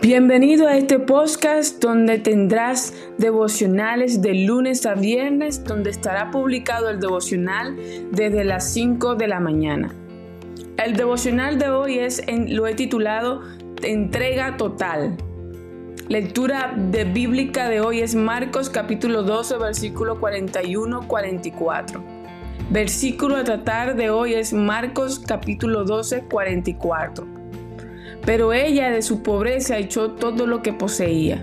Bienvenido a este podcast donde tendrás devocionales de lunes a viernes, donde estará publicado el devocional desde las 5 de la mañana. El devocional de hoy es, lo he titulado Entrega Total. Lectura bíblica de hoy es Marcos capítulo 12 versículo 41-44. Versículo a tratar de hoy es Marcos capítulo 12 44 pero ella de su pobreza echó todo lo que poseía.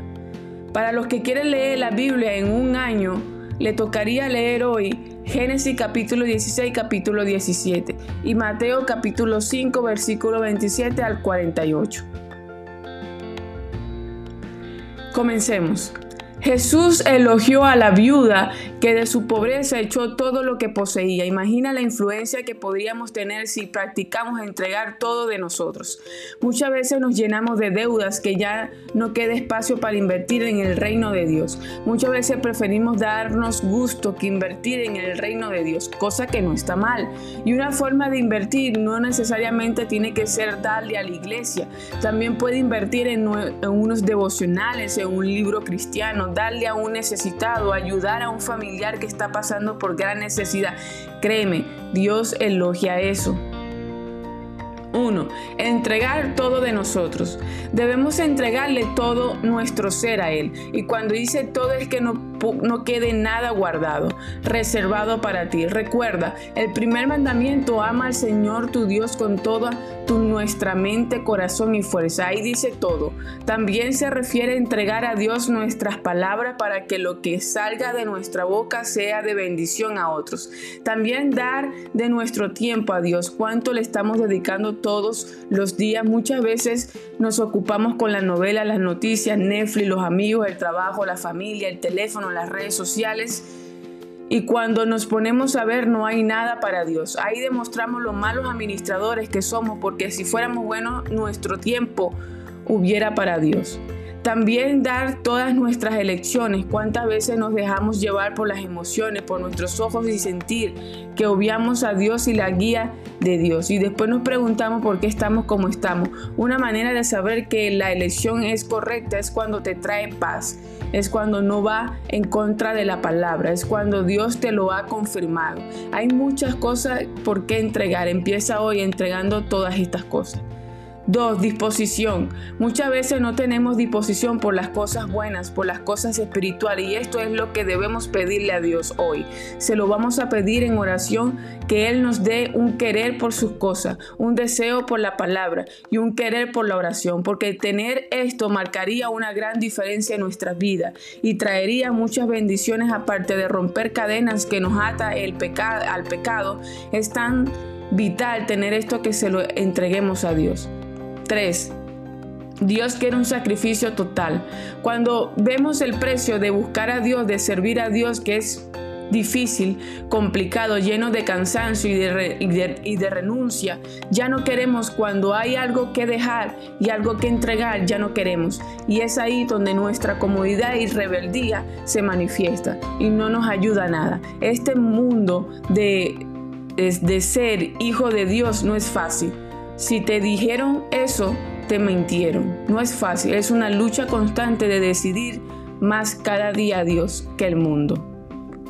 Para los que quieren leer la Biblia en un año, le tocaría leer hoy Génesis capítulo 16, capítulo 17 y Mateo capítulo 5, versículo 27 al 48. Comencemos. Jesús elogió a la viuda que de su pobreza echó todo lo que poseía. Imagina la influencia que podríamos tener si practicamos entregar todo de nosotros. Muchas veces nos llenamos de deudas que ya no queda espacio para invertir en el reino de Dios. Muchas veces preferimos darnos gusto que invertir en el reino de Dios, cosa que no está mal. Y una forma de invertir no necesariamente tiene que ser darle a la iglesia. También puede invertir en, en unos devocionales, en un libro cristiano, darle a un necesitado, ayudar a un familiar que está pasando por gran necesidad. Créeme, Dios elogia eso. 1. Entregar todo de nosotros. Debemos entregarle todo nuestro ser a Él. Y cuando dice todo es que no, no quede nada guardado, reservado para ti. Recuerda, el primer mandamiento, ama al Señor tu Dios con toda tu, nuestra mente, corazón y fuerza. Ahí dice todo. También se refiere a entregar a Dios nuestras palabras para que lo que salga de nuestra boca sea de bendición a otros. También dar de nuestro tiempo a Dios. ¿Cuánto le estamos dedicando todos los días. Muchas veces nos ocupamos con la novela, las noticias, Netflix, los amigos, el trabajo, la familia, el teléfono, las redes sociales. Y cuando nos ponemos a ver no hay nada para Dios. Ahí demostramos los malos administradores que somos porque si fuéramos buenos nuestro tiempo hubiera para Dios. También dar todas nuestras elecciones, cuántas veces nos dejamos llevar por las emociones, por nuestros ojos y sentir que obviamos a Dios y la guía de Dios. Y después nos preguntamos por qué estamos como estamos. Una manera de saber que la elección es correcta es cuando te trae paz, es cuando no va en contra de la palabra, es cuando Dios te lo ha confirmado. Hay muchas cosas por qué entregar. Empieza hoy entregando todas estas cosas. Dos, disposición. Muchas veces no tenemos disposición por las cosas buenas, por las cosas espirituales y esto es lo que debemos pedirle a Dios hoy. Se lo vamos a pedir en oración que Él nos dé un querer por sus cosas, un deseo por la palabra y un querer por la oración, porque tener esto marcaría una gran diferencia en nuestras vidas y traería muchas bendiciones aparte de romper cadenas que nos ata el pecado al pecado. Es tan vital tener esto que se lo entreguemos a Dios. 3. Dios quiere un sacrificio total. Cuando vemos el precio de buscar a Dios, de servir a Dios, que es difícil, complicado, lleno de cansancio y de, y de, renuncia. Ya no queremos cuando hay algo que dejar y algo que entregar, ya no queremos. Y es ahí donde nuestra comodidad y rebeldía se manifiesta y no nos ayuda a nada. Este mundo de, de ser hijo de Dios no es fácil. Si te dijeron eso, te mintieron. No es fácil, es una lucha constante de decidir más cada día a Dios que el mundo.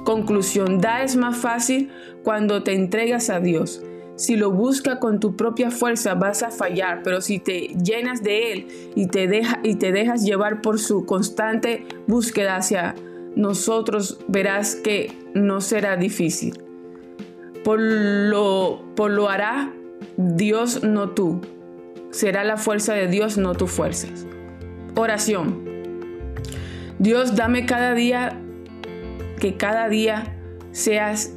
Conclusión, da es más fácil cuando te entregas a Dios. Si lo buscas con tu propia fuerza vas a fallar, pero si te llenas de Él y te, deja, y te dejas llevar por su constante búsqueda hacia nosotros, verás que no será difícil. Por lo, por lo hará Dios no tú. Será la fuerza de Dios, no tus fuerzas. Oración. Dios, dame cada día, que cada día seas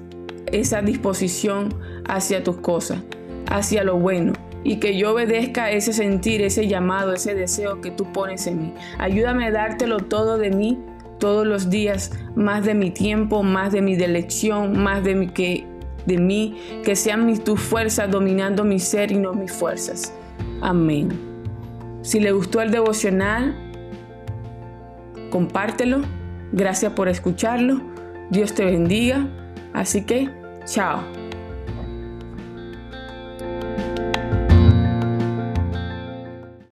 esa disposición hacia tus cosas, hacia lo bueno, y que yo obedezca ese sentir, ese llamado, ese deseo que tú pones en mí. Ayúdame a dártelo todo de mí todos los días, más de mi tiempo, más de mi elección, más de mi que de mí, que sean mis, tus fuerzas dominando mi ser y no mis fuerzas. Amén. Si le gustó el devocional, compártelo. Gracias por escucharlo. Dios te bendiga. Así que, chao.